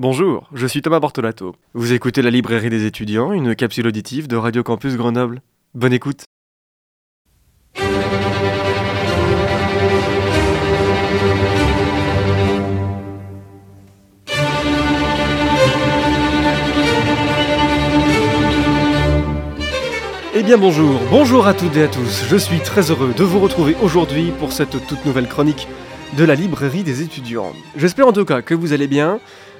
Bonjour, je suis Thomas Bortolato. Vous écoutez la librairie des étudiants, une capsule auditive de Radio Campus Grenoble. Bonne écoute. Eh bien bonjour, bonjour à toutes et à tous. Je suis très heureux de vous retrouver aujourd'hui pour cette toute nouvelle chronique de la librairie des étudiants. J'espère en tout cas que vous allez bien.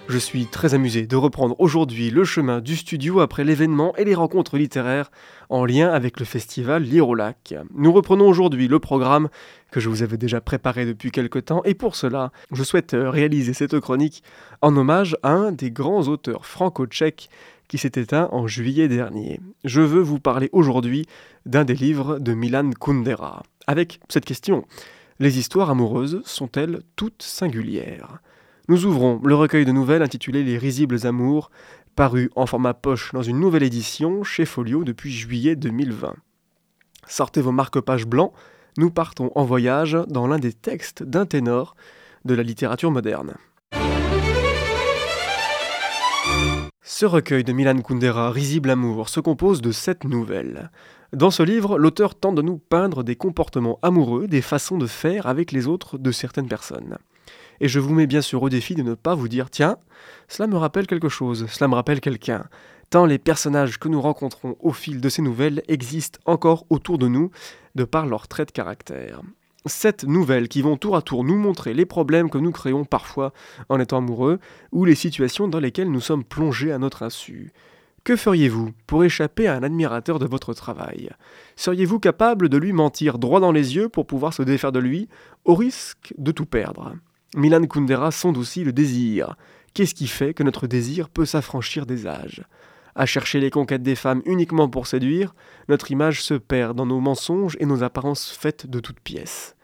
Je suis très amusé de reprendre aujourd'hui le chemin du studio après l'événement et les rencontres littéraires en lien avec le festival Lire au lac. Nous reprenons aujourd'hui le programme que je vous avais déjà préparé depuis quelque temps et pour cela, je souhaite réaliser cette chronique en hommage à un des grands auteurs franco-tchèques qui s'est éteint en juillet dernier. Je veux vous parler aujourd'hui d'un des livres de Milan Kundera, avec cette question. Les histoires amoureuses sont-elles toutes singulières? Nous ouvrons le recueil de nouvelles intitulé Les risibles amours, paru en format poche dans une nouvelle édition chez Folio depuis juillet 2020. Sortez vos marque-pages blancs, nous partons en voyage dans l'un des textes d'un ténor de la littérature moderne. Ce recueil de Milan Kundera, Risible Amour, se compose de sept nouvelles. Dans ce livre, l'auteur tente de nous peindre des comportements amoureux, des façons de faire avec les autres de certaines personnes. Et je vous mets bien sûr au défi de ne pas vous dire tiens, cela me rappelle quelque chose, cela me rappelle quelqu'un, tant les personnages que nous rencontrons au fil de ces nouvelles existent encore autour de nous de par leur trait de caractère. Sept nouvelles qui vont tour à tour nous montrer les problèmes que nous créons parfois en étant amoureux ou les situations dans lesquelles nous sommes plongés à notre insu. Que feriez-vous pour échapper à un admirateur de votre travail? Seriez-vous capable de lui mentir droit dans les yeux pour pouvoir se défaire de lui, au risque de tout perdre? Milan Kundera sonde aussi le désir. Qu'est-ce qui fait que notre désir peut s'affranchir des âges? À chercher les conquêtes des femmes uniquement pour séduire, notre image se perd dans nos mensonges et nos apparences faites de toutes pièces.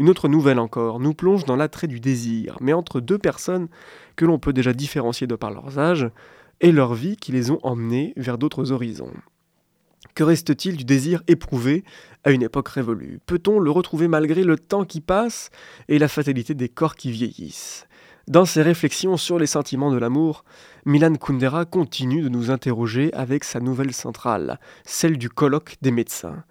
Une autre nouvelle encore nous plonge dans l'attrait du désir, mais entre deux personnes que l'on peut déjà différencier de par leurs âges et leur vie qui les ont emmenés vers d'autres horizons. Que reste-t-il du désir éprouvé à une époque révolue? Peut-on le retrouver malgré le temps qui passe et la fatalité des corps qui vieillissent? Dans ses réflexions sur les sentiments de l'amour, Milan Kundera continue de nous interroger avec sa nouvelle centrale, celle du colloque des médecins.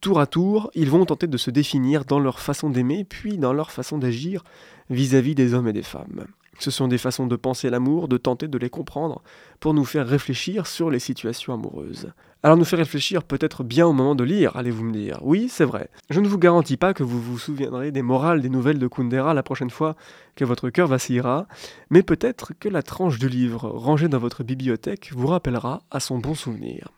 Tour à tour, ils vont tenter de se définir dans leur façon d'aimer, puis dans leur façon d'agir vis-à-vis des hommes et des femmes. Ce sont des façons de penser l'amour, de tenter de les comprendre, pour nous faire réfléchir sur les situations amoureuses. Alors nous faire réfléchir peut-être bien au moment de lire, allez-vous me dire? Oui, c'est vrai. Je ne vous garantis pas que vous vous souviendrez des morales des nouvelles de Kundera la prochaine fois que votre cœur vacillera, mais peut-être que la tranche du livre rangée dans votre bibliothèque vous rappellera à son bon souvenir.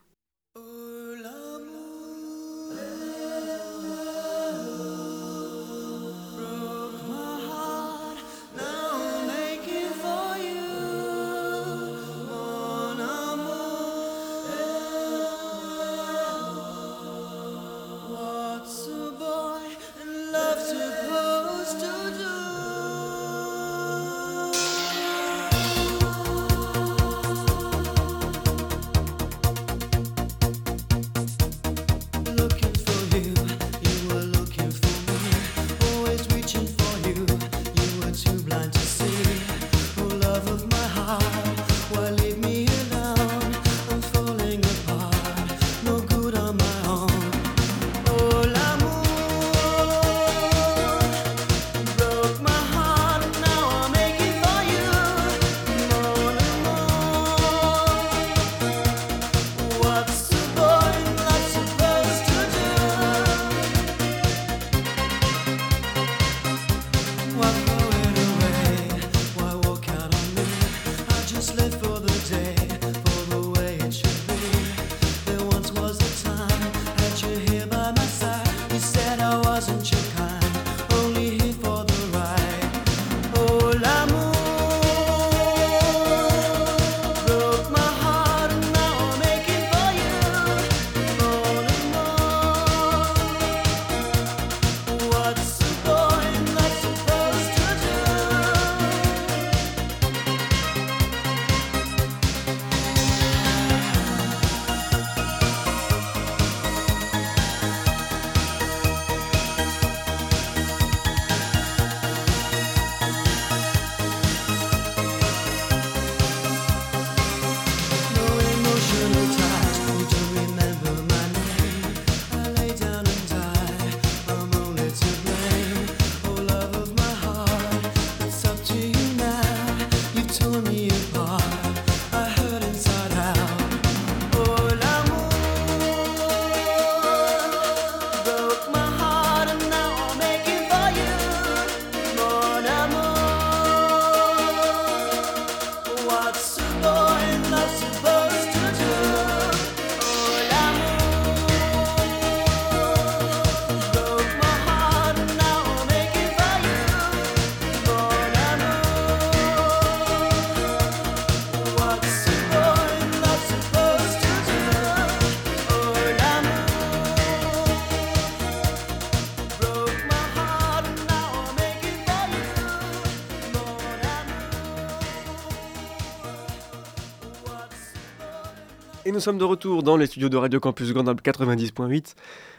Nous sommes de retour dans les studios de Radio Campus Grenoble 90.8,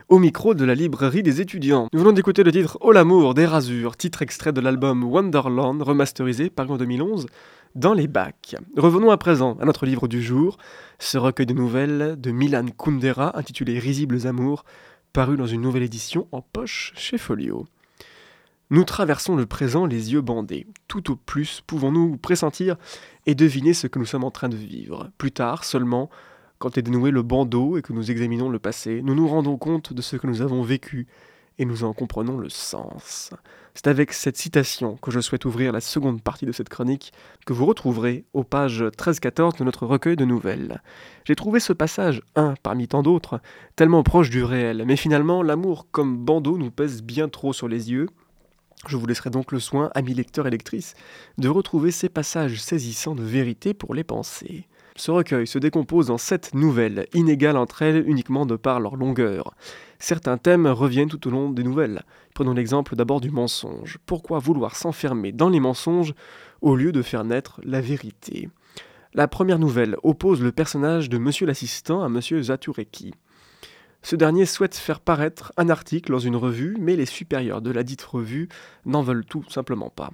au micro de la librairie des étudiants. Nous venons d'écouter le titre Oh l'amour des rasures, titre extrait de l'album Wonderland, remasterisé paru en 2011 dans les bacs. Revenons à présent à notre livre du jour, ce recueil de nouvelles de Milan Kundera intitulé Risibles amours, paru dans une nouvelle édition en poche chez Folio. Nous traversons le présent les yeux bandés. Tout au plus pouvons-nous pressentir et deviner ce que nous sommes en train de vivre? Plus tard seulement, quand est dénoué le bandeau et que nous examinons le passé, nous nous rendons compte de ce que nous avons vécu et nous en comprenons le sens. C'est avec cette citation que je souhaite ouvrir la seconde partie de cette chronique que vous retrouverez aux pages 13-14 de notre recueil de nouvelles. J'ai trouvé ce passage, un parmi tant d'autres, tellement proche du réel, mais finalement l'amour comme bandeau nous pèse bien trop sur les yeux. Je vous laisserai donc le soin, amis lecteurs et lectrices, de retrouver ces passages saisissants de vérité pour les penser. Ce recueil se décompose en sept nouvelles, inégales entre elles uniquement de par leur longueur. Certains thèmes reviennent tout au long des nouvelles. Prenons l'exemple d'abord du mensonge. Pourquoi vouloir s'enfermer dans les mensonges au lieu de faire naître la vérité? La première nouvelle oppose le personnage de Monsieur l'assistant à Monsieur Zatureki. Ce dernier souhaite faire paraître un article dans une revue, mais les supérieurs de la dite revue n'en veulent tout simplement pas.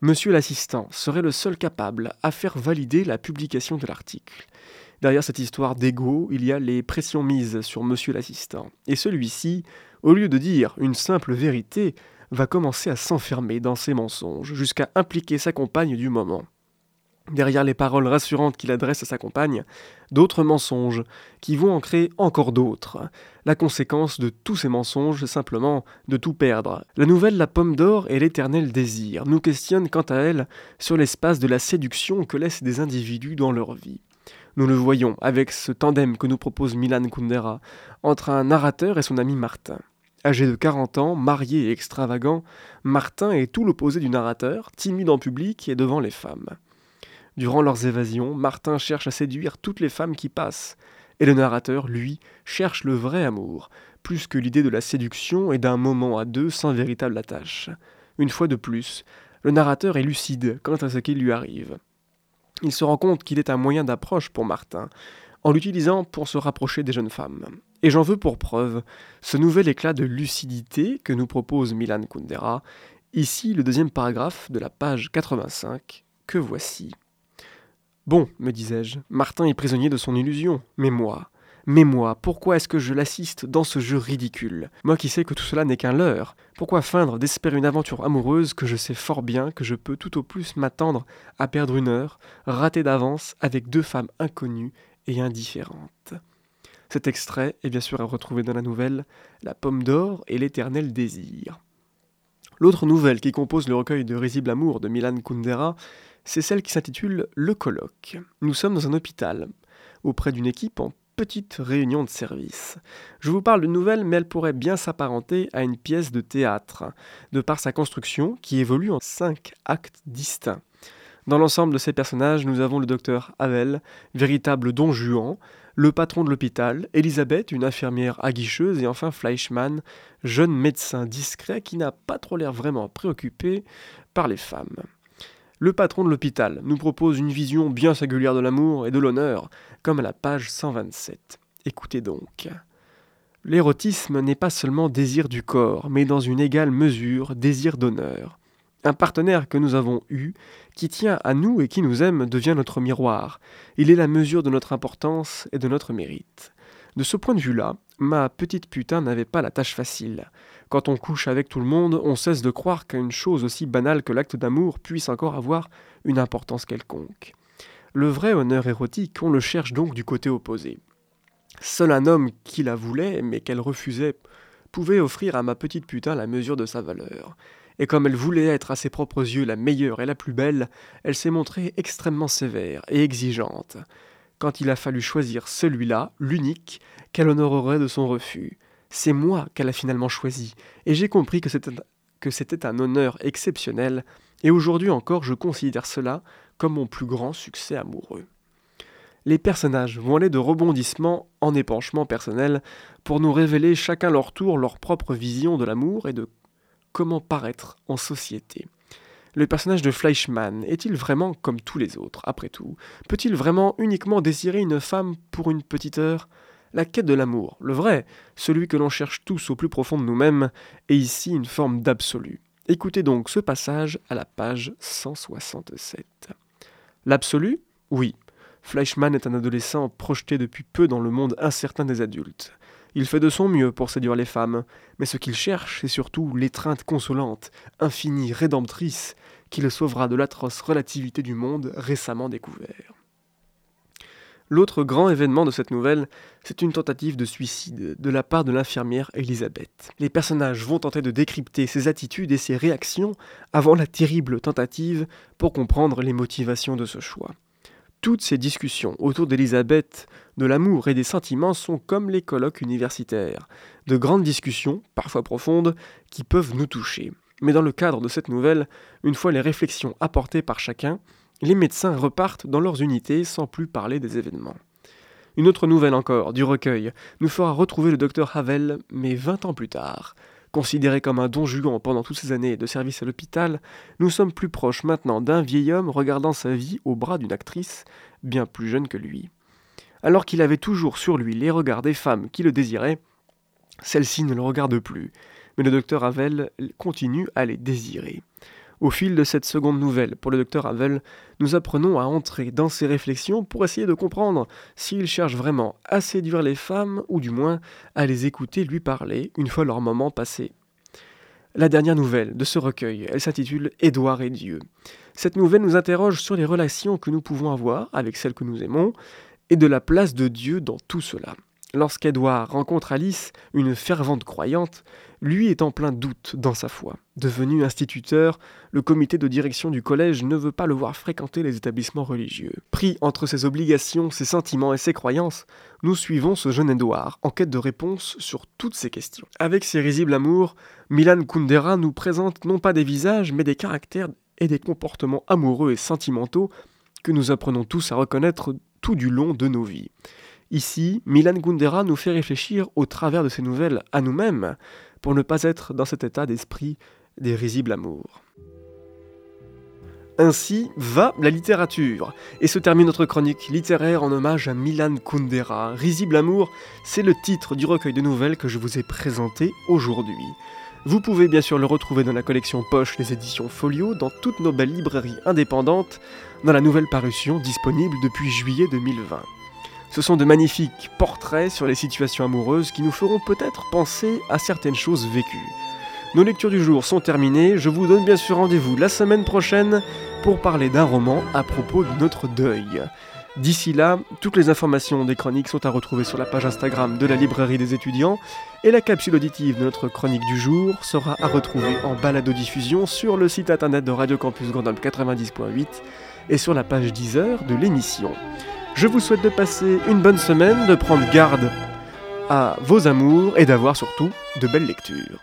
Monsieur l'assistant serait le seul capable à faire valider la publication de l'article. Derrière cette histoire d'ego, il y a les pressions mises sur monsieur l'assistant. Et celui-ci, au lieu de dire une simple vérité, va commencer à s'enfermer dans ses mensonges, jusqu'à impliquer sa compagne du moment derrière les paroles rassurantes qu'il adresse à sa compagne, d'autres mensonges, qui vont en créer encore d'autres. La conséquence de tous ces mensonges, simplement de tout perdre. La nouvelle La Pomme d'Or et l'éternel désir nous questionne quant à elle sur l'espace de la séduction que laissent des individus dans leur vie. Nous le voyons avec ce tandem que nous propose Milan Kundera entre un narrateur et son ami Martin. Âgé de 40 ans, marié et extravagant, Martin est tout l'opposé du narrateur, timide en public et devant les femmes. Durant leurs évasions, Martin cherche à séduire toutes les femmes qui passent, et le narrateur, lui, cherche le vrai amour, plus que l'idée de la séduction et d'un moment à deux sans véritable attache. Une fois de plus, le narrateur est lucide quant à ce qui lui arrive. Il se rend compte qu'il est un moyen d'approche pour Martin, en l'utilisant pour se rapprocher des jeunes femmes. Et j'en veux pour preuve ce nouvel éclat de lucidité que nous propose Milan Kundera, ici le deuxième paragraphe de la page 85, que voici. Bon, me disais-je, Martin est prisonnier de son illusion. Mais moi, mais moi, pourquoi est-ce que je l'assiste dans ce jeu ridicule? Moi qui sais que tout cela n'est qu'un leurre. Pourquoi feindre d'espérer une aventure amoureuse que je sais fort bien que je peux tout au plus m'attendre à perdre une heure, rater d'avance, avec deux femmes inconnues et indifférentes? Cet extrait est bien sûr à retrouver dans la nouvelle La pomme d'or et l'éternel désir. L'autre nouvelle qui compose le recueil de Risible Amour de Milan Kundera c'est celle qui s'intitule Le colloque. Nous sommes dans un hôpital, auprès d'une équipe en petite réunion de service. Je vous parle d'une nouvelle, mais elle pourrait bien s'apparenter à une pièce de théâtre, de par sa construction qui évolue en cinq actes distincts. Dans l'ensemble de ces personnages, nous avons le docteur Havel, véritable don Juan, le patron de l'hôpital, Elisabeth, une infirmière aguicheuse, et enfin Fleischmann, jeune médecin discret qui n'a pas trop l'air vraiment préoccupé par les femmes. Le patron de l'hôpital nous propose une vision bien singulière de l'amour et de l'honneur, comme à la page 127. Écoutez donc. L'érotisme n'est pas seulement désir du corps, mais dans une égale mesure désir d'honneur. Un partenaire que nous avons eu, qui tient à nous et qui nous aime, devient notre miroir. Il est la mesure de notre importance et de notre mérite. De ce point de vue-là, ma petite putain n'avait pas la tâche facile. Quand on couche avec tout le monde, on cesse de croire qu'une chose aussi banale que l'acte d'amour puisse encore avoir une importance quelconque. Le vrai honneur érotique, on le cherche donc du côté opposé. Seul un homme qui la voulait, mais qu'elle refusait, pouvait offrir à ma petite putain la mesure de sa valeur. Et comme elle voulait être à ses propres yeux la meilleure et la plus belle, elle s'est montrée extrêmement sévère et exigeante. Quand il a fallu choisir celui-là, l'unique, qu'elle honorerait de son refus, c'est moi qu'elle a finalement choisi, et j'ai compris que c'était un honneur exceptionnel, et aujourd'hui encore je considère cela comme mon plus grand succès amoureux. Les personnages vont aller de rebondissement en épanchement personnel pour nous révéler chacun leur tour leur propre vision de l'amour et de comment paraître en société. Le personnage de Fleischmann est-il vraiment comme tous les autres, après tout Peut-il vraiment uniquement désirer une femme pour une petite heure? La quête de l'amour, le vrai, celui que l'on cherche tous au plus profond de nous-mêmes, est ici une forme d'absolu. Écoutez donc ce passage à la page 167. L'absolu? Oui. Fleischmann est un adolescent projeté depuis peu dans le monde incertain des adultes. Il fait de son mieux pour séduire les femmes, mais ce qu'il cherche, c'est surtout l'étreinte consolante, infinie, rédemptrice, qui le sauvera de l'atroce relativité du monde récemment découvert. L'autre grand événement de cette nouvelle, c'est une tentative de suicide de la part de l'infirmière Elisabeth. Les personnages vont tenter de décrypter ses attitudes et ses réactions avant la terrible tentative pour comprendre les motivations de ce choix. Toutes ces discussions autour d'Elisabeth, de l'amour et des sentiments sont comme les colloques universitaires, de grandes discussions, parfois profondes, qui peuvent nous toucher. Mais dans le cadre de cette nouvelle, une fois les réflexions apportées par chacun, les médecins repartent dans leurs unités sans plus parler des événements. Une autre nouvelle encore, du recueil, nous fera retrouver le docteur Havel, mais vingt ans plus tard. Considéré comme un don Juan pendant toutes ces années de service à l'hôpital, nous sommes plus proches maintenant d'un vieil homme regardant sa vie au bras d'une actrice bien plus jeune que lui. Alors qu'il avait toujours sur lui les regards des femmes qui le désiraient, celle-ci ne le regarde plus, mais le docteur Havel continue à les désirer. Au fil de cette seconde nouvelle, pour le docteur Havel, nous apprenons à entrer dans ses réflexions pour essayer de comprendre s'il cherche vraiment à séduire les femmes ou du moins à les écouter lui parler une fois leur moment passé. La dernière nouvelle de ce recueil, elle s'intitule Édouard et Dieu. Cette nouvelle nous interroge sur les relations que nous pouvons avoir avec celles que nous aimons et de la place de Dieu dans tout cela. Lorsqu'Edouard rencontre Alice, une fervente croyante, lui est en plein doute dans sa foi. Devenu instituteur, le comité de direction du collège ne veut pas le voir fréquenter les établissements religieux. Pris entre ses obligations, ses sentiments et ses croyances, nous suivons ce jeune Édouard en quête de réponses sur toutes ces questions. Avec ses risibles amours, Milan Kundera nous présente non pas des visages, mais des caractères et des comportements amoureux et sentimentaux que nous apprenons tous à reconnaître tout du long de nos vies. Ici, Milan Gundera nous fait réfléchir au travers de ces nouvelles à nous-mêmes, pour ne pas être dans cet état d'esprit des risibles amours. Ainsi va la littérature, et se termine notre chronique littéraire en hommage à Milan Kundera. Risible amour, c'est le titre du recueil de nouvelles que je vous ai présenté aujourd'hui. Vous pouvez bien sûr le retrouver dans la collection Poche des éditions Folio, dans toutes nos belles librairies indépendantes, dans la nouvelle parution disponible depuis juillet 2020. Ce sont de magnifiques portraits sur les situations amoureuses qui nous feront peut-être penser à certaines choses vécues. Nos lectures du jour sont terminées, je vous donne bien sûr rendez-vous la semaine prochaine pour parler d'un roman à propos de notre deuil. D'ici là, toutes les informations des chroniques sont à retrouver sur la page Instagram de la librairie des étudiants et la capsule auditive de notre chronique du jour sera à retrouver en balado-diffusion sur le site internet de Radio Campus Grenoble 90.8 et sur la page 10 heures de l'émission. Je vous souhaite de passer une bonne semaine, de prendre garde à vos amours et d'avoir surtout de belles lectures.